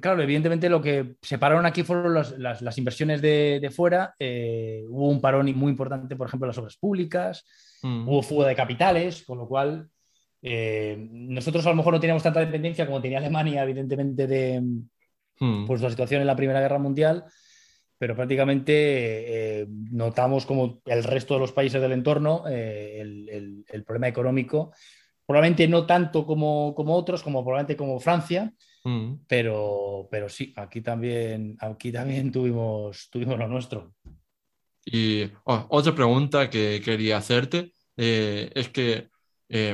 claro, evidentemente lo que separaron aquí fueron las, inversiones de, fuera. Eh, hubo un parón muy importante, por ejemplo, en las obras públicas. Mm. Hubo fuga de capitales, con lo cual eh, nosotros a lo mejor no teníamos tanta dependencia como tenía Alemania, evidentemente, de pues, la situación en la Primera Guerra Mundial pero prácticamente eh, notamos como el resto de los países del entorno eh, el, problema económico, probablemente no tanto como, otros, como probablemente como Francia, mm. pero, pero sí, aquí también, aquí también tuvimos, tuvimos lo nuestro. Y oh, otra pregunta que quería hacerte eh, es que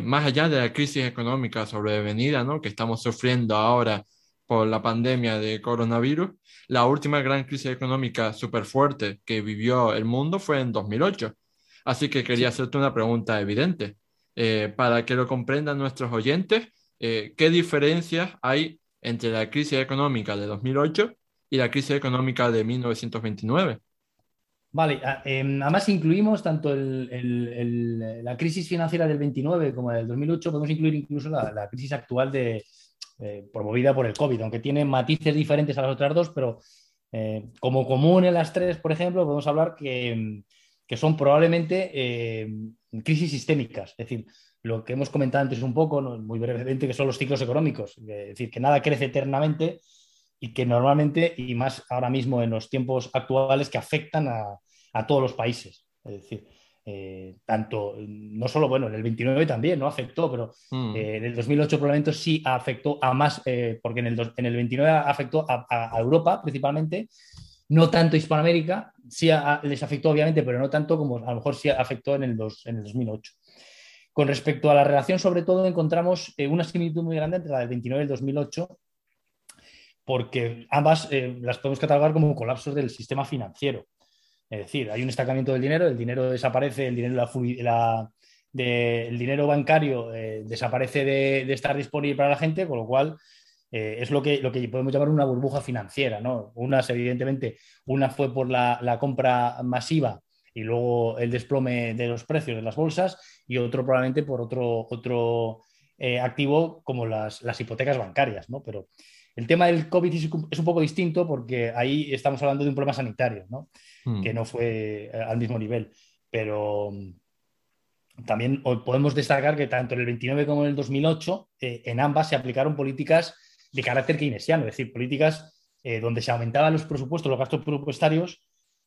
más allá de la crisis económica sobrevenida ¿no? que estamos sufriendo ahora por la pandemia de coronavirus, la última gran crisis económica súper fuerte que vivió el mundo fue en 2008. Así que quería hacerte una pregunta evidente. Eh, para que lo comprendan nuestros oyentes, eh, ¿qué diferencias hay entre la crisis económica de 2008 y la crisis económica de 1929? Vale, em, además incluimos tanto la crisis financiera del 29 como la del 2008, podemos incluir incluso la crisis actual de, eh, promovida por el COVID, aunque tiene matices diferentes a las otras dos, pero eh, como común en las tres, por ejemplo, podemos hablar que, son probablemente eh, crisis sistémicas, es decir, lo que hemos comentado antes un poco, muy brevemente, que son los ciclos económicos. Es decir, que nada crece eternamente y que normalmente, y más ahora mismo en los tiempos actuales, que afectan a, todos los países. Es decir, eh, tanto, no solo, bueno, en el 29 también, ¿no? Afectó, pero mm. eh, en el 2008 probablemente sí afectó a más, eh, porque en el, en el 29 afectó a, Europa principalmente, no tanto Hispanoamérica, sí les afectó obviamente, pero no tanto como a lo mejor sí afectó en el, en el 2008. Con respecto a la relación, sobre todo, encontramos una similitud muy grande entre la del 29 y el 2008, porque ambas las podemos catalogar como colapsos del sistema financiero. Es decir, hay un estancamiento del dinero, el dinero desaparece, el dinero, bancario eh, desaparece de, estar disponible para la gente, con lo cual eh, es lo que, lo que podemos llamar una burbuja financiera. ¿no? Unas, evidentemente, una fue por la, compra masiva y luego el desplome de los precios de las bolsas y otro probablemente por otro, otro eh, activo como las, las, hipotecas bancarias. ¿no? Pero el tema del COVID es un poco distinto porque ahí estamos hablando de un problema sanitario, ¿no? Hmm. que no fue eh, al mismo nivel. Pero mm, también podemos destacar que tanto en el 29 como en el 2008, eh, en ambas se aplicaron políticas de carácter keynesiano, es decir, políticas eh, donde se aumentaban los presupuestos, los gastos presupuestarios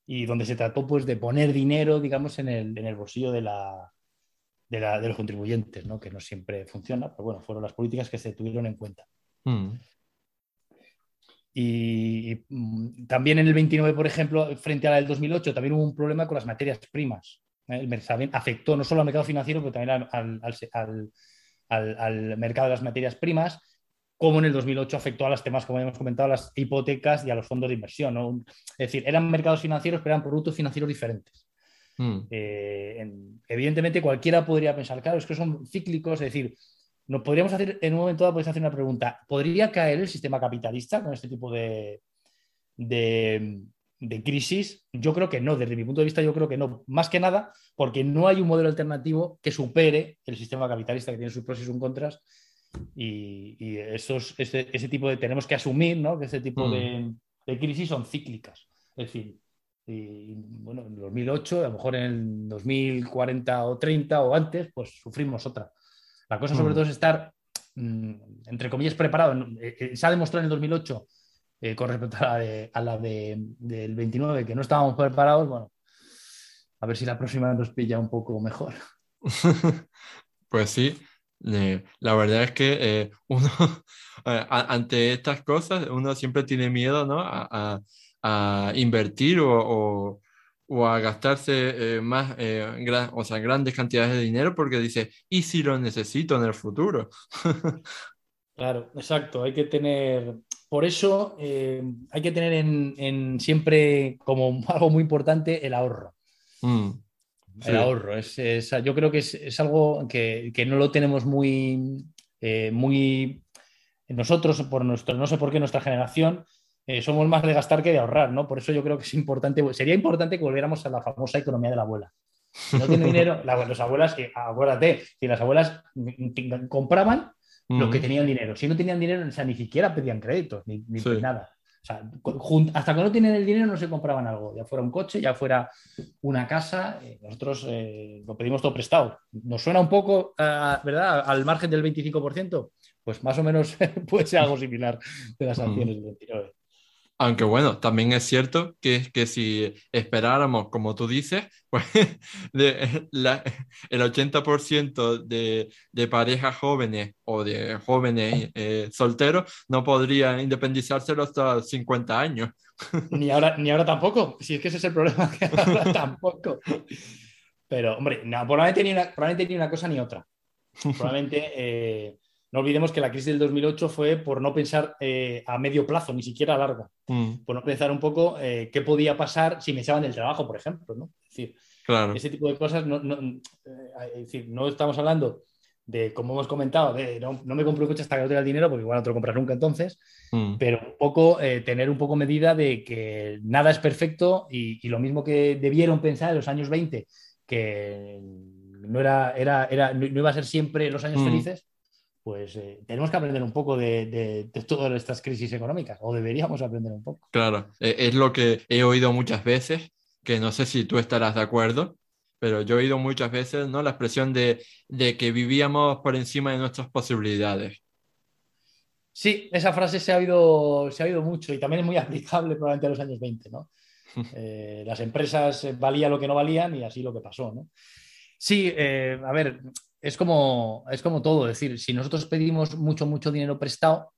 y donde se trató pues, de poner dinero, digamos, en el, en el bolsillo de, la, de, la, de, los contribuyentes, ¿no? que no siempre funciona, pero bueno, fueron las políticas que se tuvieron en cuenta. Hmm. Y, mm, también en el 29, por ejemplo, frente a la del 2008, también hubo un problema con las materias primas. ¿eh? El mercado afectó no solo al mercado financiero, pero también al, al, al, mercado de las materias primas, como en el 2008 afectó a los temas, como hemos comentado, a las hipotecas y a los fondos de inversión. Es decir, eran mercados financieros, pero eran productos financieros diferentes. Hmm. Eh, evidentemente, cualquiera podría pensar, claro, es que son cíclicos, es decir, nos podríamos hacer, en un momento dado, hacer una pregunta. ¿Podría caer el sistema capitalista con este tipo de, de, crisis? Yo creo que no, desde mi punto de vista yo creo que no. Más que nada porque no hay un modelo alternativo que supere el sistema capitalista que tiene sus pros y sus contras. Y, esos, ese, tipo de, tenemos que asumir ¿no? que ese tipo de, mm. crisis son cíclicas. Es decir, y, bueno, en 2008, a lo mejor en 2040 o 30 o antes, pues sufrimos otra. La cosa sobre mm. todo es estar, mm, entre comillas, preparado. Eh, eh, se ha demostrado en el 2008, eh, con respecto a la, de, del 29, que no estábamos preparados. Bueno, a ver si la próxima nos pilla un poco mejor. pues sí, la verdad es que uno, ante estas cosas, uno siempre tiene miedo ¿no? a, invertir o, o a gastarse eh, más, eh, o sea, grandes cantidades de dinero porque dice, ¿y si lo necesito en el futuro? claro, exacto, hay que tener, por eso eh, hay que tener en, siempre como algo muy importante el ahorro. Mm, el ahorro, es, yo creo que es, algo que, que, no lo tenemos muy, muy nosotros, por nuestro, no sé por qué nuestra generación, eh, somos más de gastar que de ahorrar, ¿no? Por eso yo creo que es importante, sería importante que volviéramos a la famosa economía de la abuela. Si no tiene dinero, la, los abuelas, acuérdate, si las abuelas compraban lo que tenían dinero. Si no tenían dinero, o sea, ni siquiera pedían créditos, ni, nada. O sea, hasta que no tienen el dinero no se compraban algo, ya fuera un coche, ya fuera una casa, eh, nosotros eh, lo pedimos todo prestado. ¿Nos suena un poco, ¿verdad?, al margen del 25%, pues más o menos puede ser algo similar de las acciones del 29%. Aunque bueno, también es cierto que, que si esperáramos, como tú dices, pues de, el 80% de, de, parejas jóvenes o de jóvenes eh, solteros no podrían independizarse hasta los 50 años. Ni ahora, ni ahora tampoco, si es que ese es el problema, que ahora tampoco. Pero, hombre, no, probablemente, ni una, probablemente ni una cosa ni otra. Probablemente eh, no olvidemos que la crisis del 2008 fue por no pensar eh, a medio plazo, ni siquiera a largo. Mm. Por no pensar un poco eh, qué podía pasar si me echaban del trabajo, por ejemplo. ¿no? Es decir, ese tipo de cosas, no, eh, no estamos hablando de, como hemos comentado, de no, me compro un coche hasta que no tenga el dinero, porque igual no te lo compras nunca entonces, mm. pero un poco tener un poco medida de que nada es perfecto y, lo mismo que debieron pensar en los años 20, que no, era, era, era, no iba a ser siempre los años mm. felices, pues eh, tenemos que aprender un poco de, todas estas crisis económicas, o deberíamos aprender un poco. Claro, e, es lo que he oído muchas veces, que no sé si tú estarás de acuerdo, pero yo he oído muchas veces ¿no? la expresión de, de que vivíamos por encima de nuestras posibilidades. Sí, esa frase se ha oído, se ha oído mucho y también es muy aplicable probablemente a los años 20, ¿no? Eh, las empresas valían lo que no valían y así lo que pasó, ¿no? Sí, eh, a ver, es como, es como todo, es decir, si nosotros pedimos mucho, mucho dinero prestado,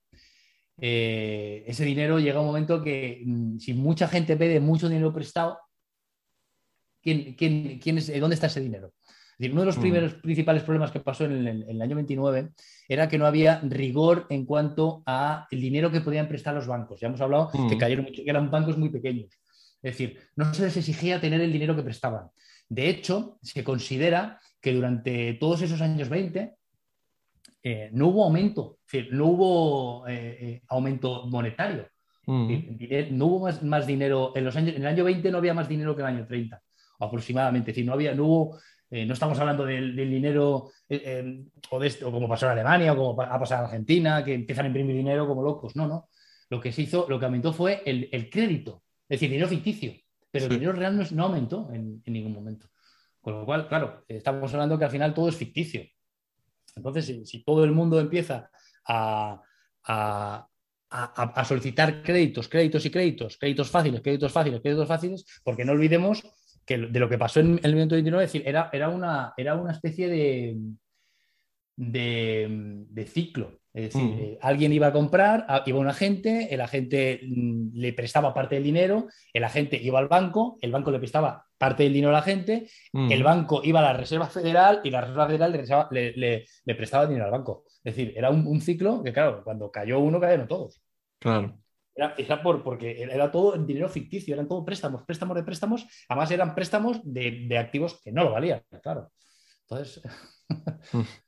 eh, ese dinero llega un momento que mm, si mucha gente pide mucho dinero prestado, ¿quién, quién, es, ¿dónde está ese dinero? Es decir, uno de los mm. primeros principales problemas que pasó en el, año 29 era que no había rigor en cuanto a el dinero que podían prestar los bancos. Ya hemos hablado que mm. cayeron mucho, que eran bancos muy pequeños. Es decir, no se les exigía tener el dinero que prestaban. De hecho, se considera que durante todos esos años 20 eh, no hubo aumento, no hubo eh, eh, aumento monetario. Mm. No hubo más, dinero en los años, en el año 20 no había más dinero que en el año 30, aproximadamente. Es decir, no había, no hubo, no estamos hablando del, dinero o, de o, como pasó en Alemania o como ha pasado en Argentina, que empiezan a imprimir dinero como locos. No, no. Lo que se hizo, lo que aumentó fue el, crédito, es decir, dinero ficticio, pero el dinero real no, aumentó en, ningún momento. Con lo cual, claro, estamos hablando que al final todo es ficticio. Entonces, si, todo el mundo empieza a, solicitar créditos, créditos y créditos, créditos fáciles, créditos fáciles, créditos fáciles, porque no olvidemos que de lo que pasó en el 1929, es decir, era, era, una, era una especie de, de, ciclo. Es decir, mm. eh, alguien iba a comprar, iba un agente, el agente mm, le prestaba parte del dinero, el agente iba al banco, el banco le prestaba parte del dinero a la gente, mm. el banco iba a la Reserva Federal y la Reserva Federal le, prestaba dinero al banco. Es decir, era un, ciclo que, claro, cuando cayó uno, cayeron todos. Claro. Era, por, porque era todo dinero ficticio, eran todo préstamos, préstamos de préstamos, además eran préstamos de, activos que no lo valían, claro. Entonces.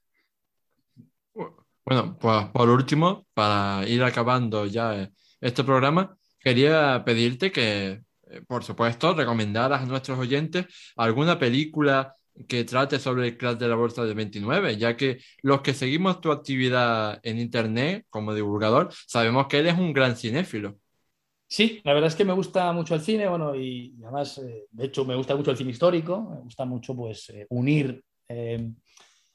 Bueno, pues por último, para ir acabando ya este programa, quería pedirte que, eh, por supuesto, recomendaras a nuestros oyentes alguna película que trate sobre el crash de la bolsa del 29, ya que los que seguimos tu actividad en Internet como divulgador, sabemos que eres un gran cinéfilo. Sí, la verdad es que me gusta mucho el cine, bueno, y además, eh, de hecho, me gusta mucho el cine histórico, me gusta mucho, pues, eh, unir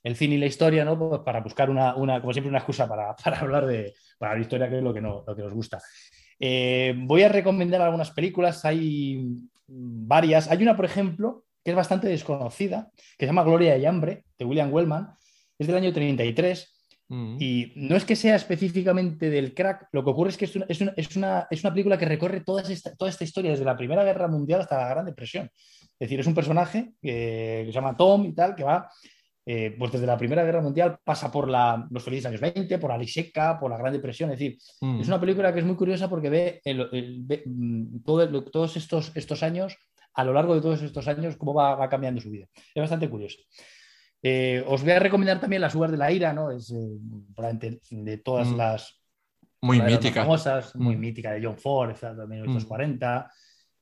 el cine y la historia, ¿no? Pues para buscar una, como siempre, una excusa para, hablar de para la historia, que es lo que, no, lo que nos gusta. Eh, voy a recomendar algunas películas, hay varias. Hay una, por ejemplo, que es bastante desconocida, que se llama Gloria y Hambre, de William Wellman, es del año 33. Mm. Y no es que sea específicamente del crack, lo que ocurre es que es una, es una, es una, película que recorre toda esta, toda esta historia, desde la Primera Guerra Mundial hasta la Gran Depresión. Es decir, es un personaje que se llama Tom y tal, que va eh, pues desde la Primera Guerra Mundial pasa por los felices años 20, por la Liseca, por la Gran Depresión. Es decir, mm. es una película que es muy curiosa porque ve, mm, todos estos, estos años, a lo largo de todos estos años, cómo va, cambiando su vida. Es bastante curioso. Eh, os voy a recomendar también Las Uvas de la Ira, ¿no? Es eh, de todas mm. las. Muy mítica. famosas, muy mítica, de John Ford, de 1940.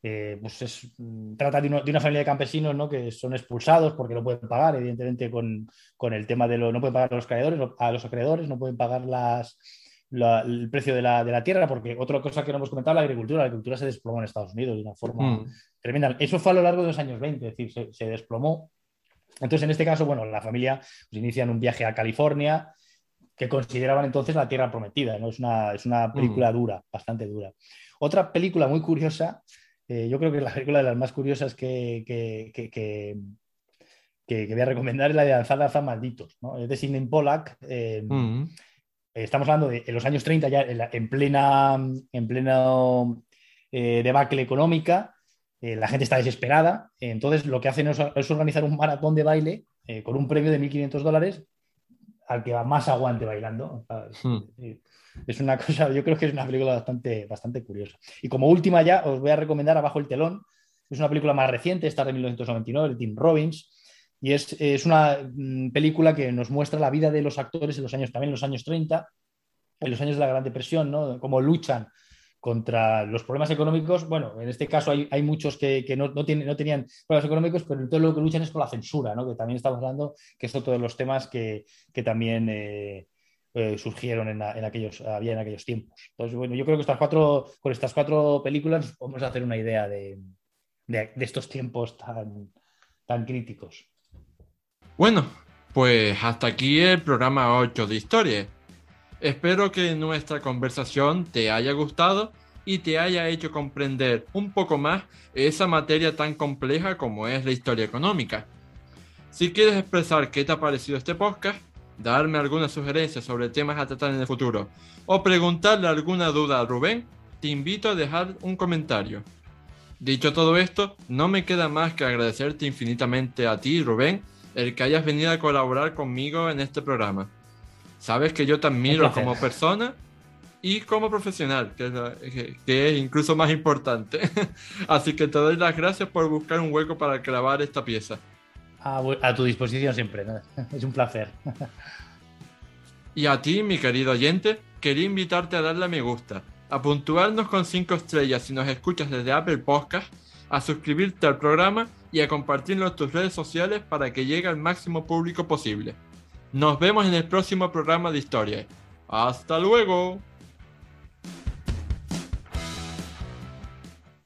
Eh, pues mm, trata de, una familia de campesinos ¿no? que son expulsados porque no pueden pagar, evidentemente, con, el tema de lo, no pueden pagar a los acreedores, a los acreedores, no pueden pagar las, el precio de la, tierra, porque otra cosa que no hemos comentado, la agricultura, la agricultura se desplomó en Estados Unidos de una forma mm. tremenda. Eso fue a lo largo de los años 20, es decir, se, desplomó. Entonces, en este caso, bueno, la familia pues, inician un viaje a California que consideraban entonces la tierra prometida, ¿no? Es una, es una película mm. dura, bastante dura. Otra película muy curiosa eh, yo creo que la película de las más curiosas que, que, voy a recomendar es la de Alzada a Malditos. ¿no? Es de Sidney Pollack. Eh, mm. Estamos hablando de los años 30, ya en, plena, en pleno eh, debacle económica. la gente está desesperada. Entonces, lo que hacen es, organizar un maratón de baile con un premio de 1.500 dólares al que va más aguante bailando. Hmm es una cosa, yo creo que es una película bastante, bastante curiosa. Y como última ya, os voy a recomendar Abajo el telón. Es una película más reciente, está de 1999, de Tim Robbins. Y es, una mm, película que nos muestra la vida de los actores en los años, también los años 30, en los años de la Gran Depresión, ¿no? Cómo luchan contra los problemas económicos. Bueno, en este caso hay, muchos que, no, tienen, no, tenían problemas económicos, pero todo lo que luchan es con la censura, ¿no? que también estamos hablando, que es otro de los temas que, también eh, eh, surgieron en, aquellos, había en aquellos tiempos. Entonces, bueno, yo creo que estas cuatro, con estas cuatro películas vamos a hacer una idea de, estos tiempos tan, tan críticos. Bueno, pues hasta aquí el programa 8 de historia. Espero que nuestra conversación te haya gustado y te haya hecho comprender un poco más esa materia tan compleja como es la historia económica. Si quieres expresar qué te ha parecido este podcast, darme alguna sugerencia sobre temas a tratar en el futuro o preguntarle alguna duda a Rubén, te invito a dejar un comentario. Dicho todo esto, no me queda más que agradecerte infinitamente a ti, Rubén, el que hayas venido a colaborar conmigo en este programa. Sabes que yo te admiro como persona y como profesional, que es, que es incluso más importante. Así que te doy las gracias por buscar un hueco para grabar esta pieza. A, tu disposición siempre, es un placer. Y a ti, mi querido oyente, quería invitarte a darle a me gusta, a puntuarnos con 5 estrellas si nos escuchas desde Apple Podcast, a suscribirte al programa y a compartirlo en tus redes sociales para que llegue al máximo público posible. Nos vemos en el próximo programa de historia. ¡Hasta luego!